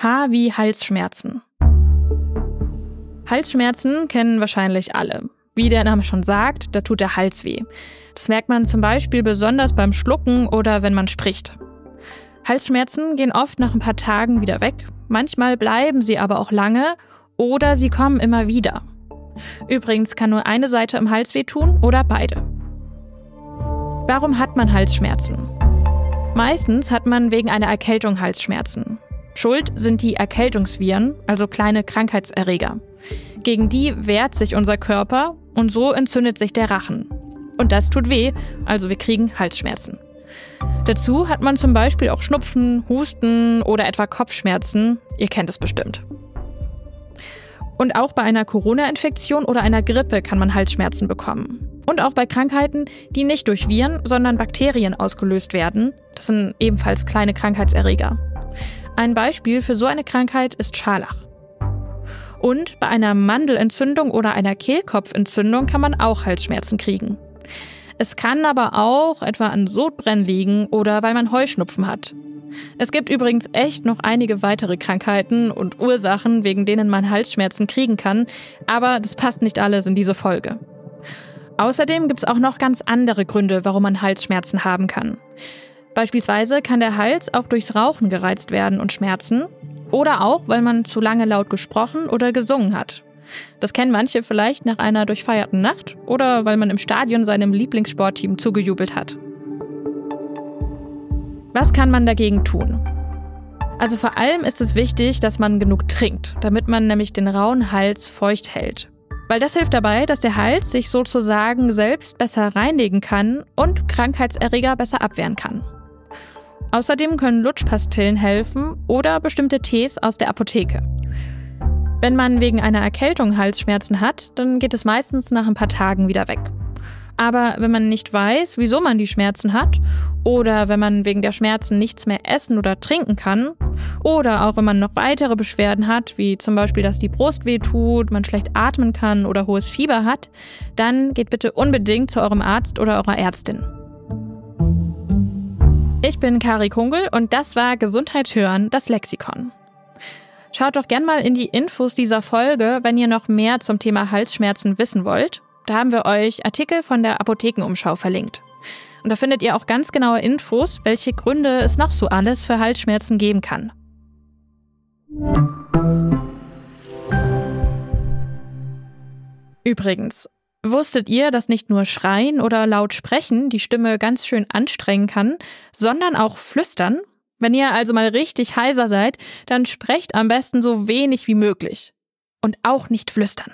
H wie Halsschmerzen. Halsschmerzen kennen wahrscheinlich alle. Wie der Name schon sagt, da tut der Hals weh. Das merkt man zum Beispiel besonders beim Schlucken oder wenn man spricht. Halsschmerzen gehen oft nach ein paar Tagen wieder weg, manchmal bleiben sie aber auch lange oder sie kommen immer wieder. Übrigens kann nur eine Seite im Hals wehtun oder beide. Warum hat man Halsschmerzen? Meistens hat man wegen einer Erkältung Halsschmerzen. Schuld sind die Erkältungsviren, also kleine Krankheitserreger. Gegen die wehrt sich unser Körper und so entzündet sich der Rachen. Und das tut weh, also wir kriegen Halsschmerzen. Dazu hat man zum Beispiel auch Schnupfen, Husten oder etwa Kopfschmerzen. Ihr kennt es bestimmt. Und auch bei einer Corona-Infektion oder einer Grippe kann man Halsschmerzen bekommen. Und auch bei Krankheiten, die nicht durch Viren, sondern Bakterien ausgelöst werden. Das sind ebenfalls kleine Krankheitserreger. Ein Beispiel für so eine Krankheit ist Scharlach. Und bei einer Mandelentzündung oder einer Kehlkopfentzündung kann man auch Halsschmerzen kriegen. Es kann aber auch etwa an Sodbrennen liegen oder weil man Heuschnupfen hat. Es gibt übrigens echt noch einige weitere Krankheiten und Ursachen, wegen denen man Halsschmerzen kriegen kann, aber das passt nicht alles in diese Folge. Außerdem gibt es auch noch ganz andere Gründe, warum man Halsschmerzen haben kann. Beispielsweise kann der Hals auch durchs Rauchen gereizt werden und schmerzen. Oder auch, weil man zu lange laut gesprochen oder gesungen hat. Das kennen manche vielleicht nach einer durchfeierten Nacht oder weil man im Stadion seinem Lieblingssportteam zugejubelt hat. Was kann man dagegen tun? Also vor allem ist es wichtig, dass man genug trinkt, damit man nämlich den rauen Hals feucht hält. Weil das hilft dabei, dass der Hals sich sozusagen selbst besser reinigen kann und Krankheitserreger besser abwehren kann. Außerdem können Lutschpastillen helfen oder bestimmte Tees aus der Apotheke. Wenn man wegen einer Erkältung Halsschmerzen hat, dann geht es meistens nach ein paar Tagen wieder weg. Aber wenn man nicht weiß, wieso man die Schmerzen hat, oder wenn man wegen der Schmerzen nichts mehr essen oder trinken kann, oder auch wenn man noch weitere Beschwerden hat, wie zum Beispiel, dass die Brust weh tut, man schlecht atmen kann oder hohes Fieber hat, dann geht bitte unbedingt zu eurem Arzt oder eurer Ärztin. Ich bin Kari Kungel und das war Gesundheit hören, das Lexikon. Schaut doch gern mal in die Infos dieser Folge, wenn ihr noch mehr zum Thema Halsschmerzen wissen wollt. Da haben wir euch Artikel von der Apothekenumschau verlinkt. Und da findet ihr auch ganz genaue Infos, welche Gründe es noch so alles für Halsschmerzen geben kann. Übrigens, Wusstet ihr, dass nicht nur Schreien oder laut sprechen die Stimme ganz schön anstrengen kann, sondern auch flüstern? Wenn ihr also mal richtig heiser seid, dann sprecht am besten so wenig wie möglich. Und auch nicht flüstern.